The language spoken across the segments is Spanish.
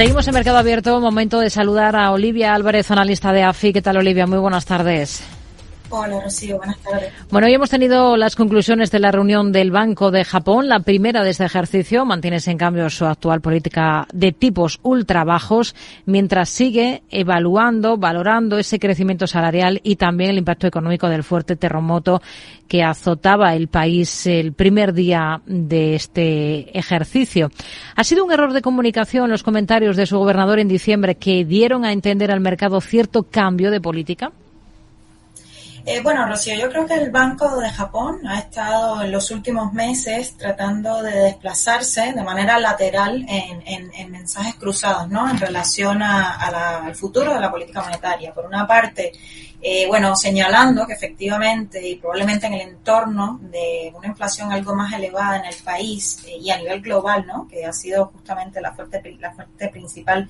Seguimos en Mercado Abierto. Momento de saludar a Olivia Álvarez, analista de AFI. ¿Qué tal, Olivia? Muy buenas tardes. Hola. Buenas tardes. Bueno, hoy hemos tenido las conclusiones de la reunión del Banco de Japón, la primera de este ejercicio. Mantiene en cambio su actual política de tipos ultra bajos, mientras sigue evaluando, valorando ese crecimiento salarial y también el impacto económico del fuerte terremoto que azotaba el país el primer día de este ejercicio. Ha sido un error de comunicación los comentarios de su gobernador en diciembre que dieron a entender al mercado cierto cambio de política. Eh, bueno, Rocío, yo creo que el Banco de Japón ha estado en los últimos meses tratando de desplazarse de manera lateral en, mensajes cruzados, ¿no? En relación al futuro de la política monetaria. Por una parte, eh, bueno, señalando que efectivamente y probablemente en el entorno de una inflación algo más elevada en el país eh, y a nivel global, ¿no? Que ha sido justamente la fuerte, la fuerte principal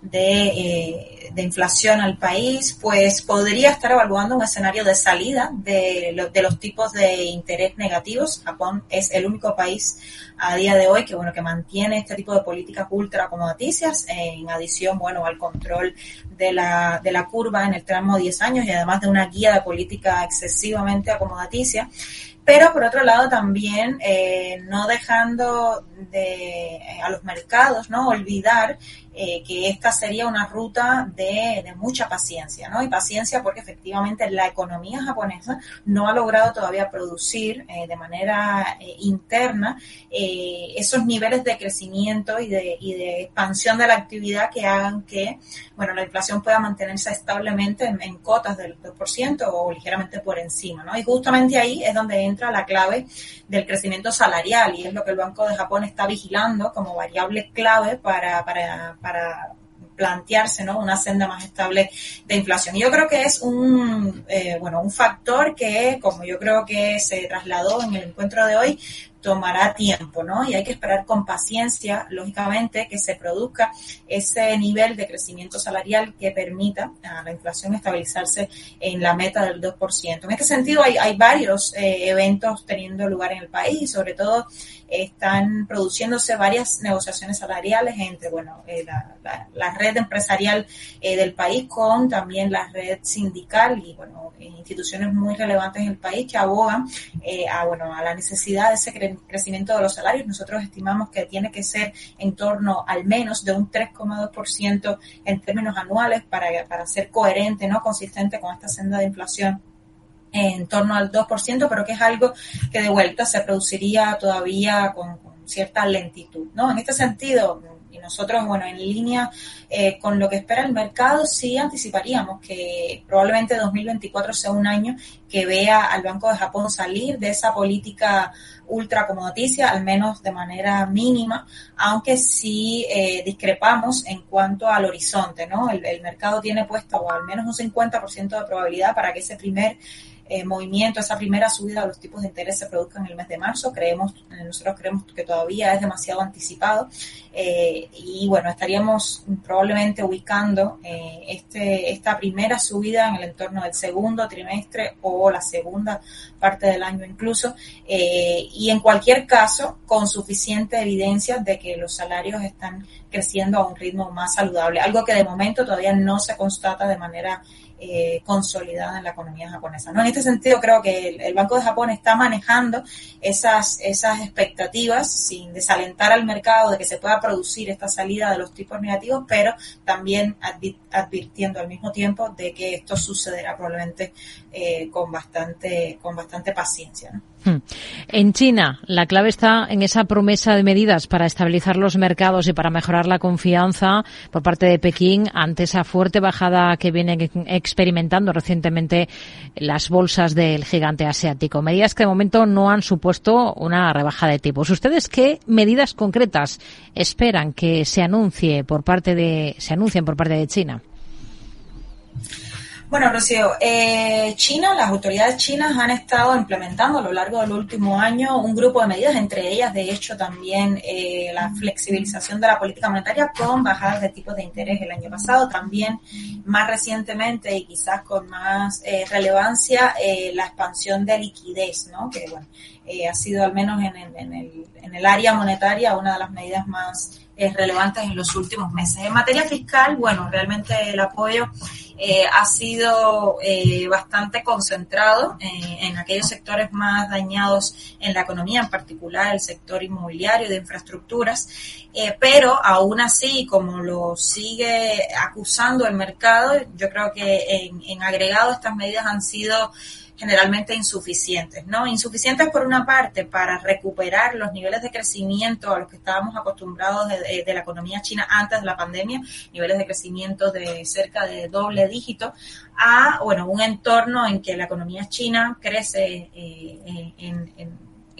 de, eh, de, inflación al país, pues podría estar evaluando un escenario de salida de, de, los tipos de interés negativos. Japón es el único país a día de hoy que bueno que mantiene este tipo de políticas ultra acomodaticias, en adición bueno al control de la, de la curva en el tramo 10 años y además de una guía de política excesivamente acomodaticia pero por otro lado también eh, no dejando de, eh, a los mercados no olvidar eh, que esta sería una ruta de, mucha paciencia, ¿no? Y paciencia porque efectivamente la economía japonesa no ha logrado todavía producir de manera interna esos niveles de crecimiento y de, expansión de la actividad que hagan que, bueno, la inflación pueda mantenerse establemente en, en cotas del 2% o ligeramente por encima, ¿no? Y justamente ahí es donde entra la clave del crecimiento salarial y es lo que el Banco de Japón está vigilando como variable clave para, para para plantearse ¿no? una senda más estable de inflación. Y yo creo que es un, eh, bueno, un factor que, como yo creo que se trasladó en el encuentro de hoy, tomará tiempo, ¿no? Y hay que esperar con paciencia, lógicamente, que se produzca ese nivel de crecimiento salarial que permita a la inflación estabilizarse en la meta del 2%. En este sentido, hay, varios eh, eventos teniendo lugar en el país, sobre todo están produciéndose varias negociaciones salariales entre, bueno, eh, la, red empresarial eh, del país con también la red sindical y, bueno, instituciones muy relevantes en el país que abogan a, bueno, a la necesidad de ese crecimiento de los salarios. Nosotros estimamos que tiene que ser en torno al menos de un 3,2% en términos anuales para, para ser coherente, no consistente con esta senda de inflación en torno al 2%, pero que es algo que de vuelta se produciría todavía con cierta lentitud, ¿no? En este sentido, y nosotros, bueno, en línea eh, con lo que espera el mercado, sí anticiparíamos que probablemente 2024 sea un año que vea al Banco de Japón salir de esa política ultra acomodaticia, al menos de manera mínima, aunque sí eh, discrepamos en cuanto al horizonte, ¿no? El, el mercado tiene puesto o al menos un 50% de probabilidad para que ese primer eh, movimiento, esa primera subida de los tipos de interés se produzca en el mes de marzo. Creemos, eh, nosotros creemos que todavía es demasiado anticipado eh, y bueno, estaríamos probablemente ubicando este, esta primera subida en el entorno del segundo trimestre o la segunda parte del año incluso y en cualquier caso con suficiente evidencia de que los salarios están creciendo a un ritmo más saludable, algo que de momento todavía no se constata de manera eh, consolidada en la economía japonesa. ¿no? En este sentido, creo que el, Banco de Japón está manejando esas, esas expectativas sin desalentar al mercado de que se pueda producir esta salida de los tipos negativos, pero también advi advirtiendo al mismo tiempo de que esto sucederá probablemente eh, con, bastante, con bastante paciencia. En China, la clave está en esa promesa de medidas para estabilizar los mercados y para mejorar la confianza por parte de Pekín ante esa fuerte bajada que vienen experimentando recientemente las bolsas del gigante asiático. Medidas que de momento no han supuesto una rebaja de tipos. ¿Ustedes qué medidas concretas esperan que se anuncie por parte de, se anuncien por parte de China? Bueno, Rocío, eh, China, las autoridades chinas han estado implementando a lo largo del último año un grupo de medidas, entre ellas, de hecho, también eh, la flexibilización de la política monetaria con bajadas de tipos de interés el año pasado, también más recientemente y quizás con más eh, relevancia eh, la expansión de liquidez, ¿no? Que bueno, eh, ha sido al menos en, en, en, el, en el área monetaria una de las medidas más relevantes en los últimos meses. En materia fiscal, bueno, realmente el apoyo eh, ha sido eh, bastante concentrado eh, en aquellos sectores más dañados en la economía, en particular el sector inmobiliario de infraestructuras, pero aún así, como lo sigue acusando el mercado, yo creo que en agregado estas medidas han sido generalmente insuficientes, ¿no? Insuficientes por una parte para recuperar los niveles de crecimiento a los que estábamos acostumbrados de, la economía china antes de la pandemia, niveles de crecimiento de cerca de doble dígito, a, bueno, un entorno en que la economía china crece eh, en,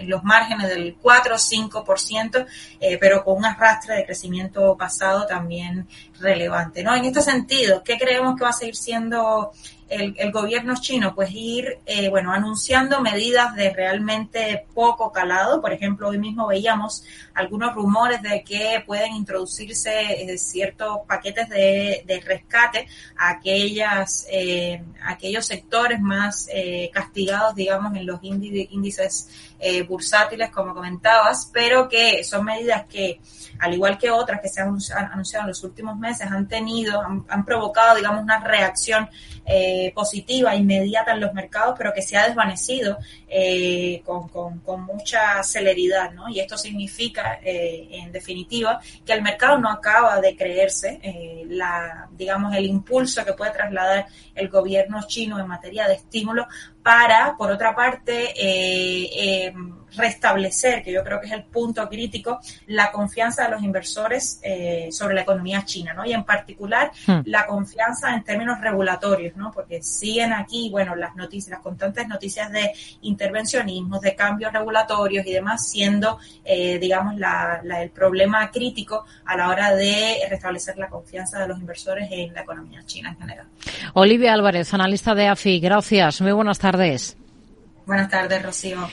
en los márgenes del 4 o 5%, eh, pero con un arrastre de crecimiento pasado también relevante. ¿no? En este sentido, ¿qué creemos que va a seguir siendo el, gobierno chino? Pues ir, eh, bueno, anunciando medidas de realmente poco calado. Por ejemplo, hoy mismo veíamos algunos rumores de que pueden introducirse eh, ciertos paquetes de, rescate a aquellas, eh, aquellos sectores más castigados, digamos, en los índices bursátiles, como comentabas, pero que son medidas que, al igual que otras que se han anunciado en los últimos meses, han tenido, han, provocado, digamos, una reacción eh, positiva, inmediata en los mercados, pero que se ha desvanecido eh, con, con, mucha celeridad, ¿no? Y esto significa, eh, en definitiva, que el mercado no acaba de creerse la, digamos, el impulso que puede trasladar el gobierno chino en materia de estímulo para, por otra parte, eh, restablecer, que yo creo que es el punto crítico, la confianza de los inversores eh, sobre la economía china, ¿no? Y en particular hmm. la confianza en términos regulatorios, ¿no? Porque siguen aquí, bueno, las noticias, las constantes noticias de intervencionismos, de cambios regulatorios y demás, siendo, eh, digamos, la, el problema crítico a la hora de restablecer la confianza de los inversores en la economía china en general. Olivia Álvarez, analista de AFI, gracias. Muy buenas tardes. Buenas tardes, Rocío.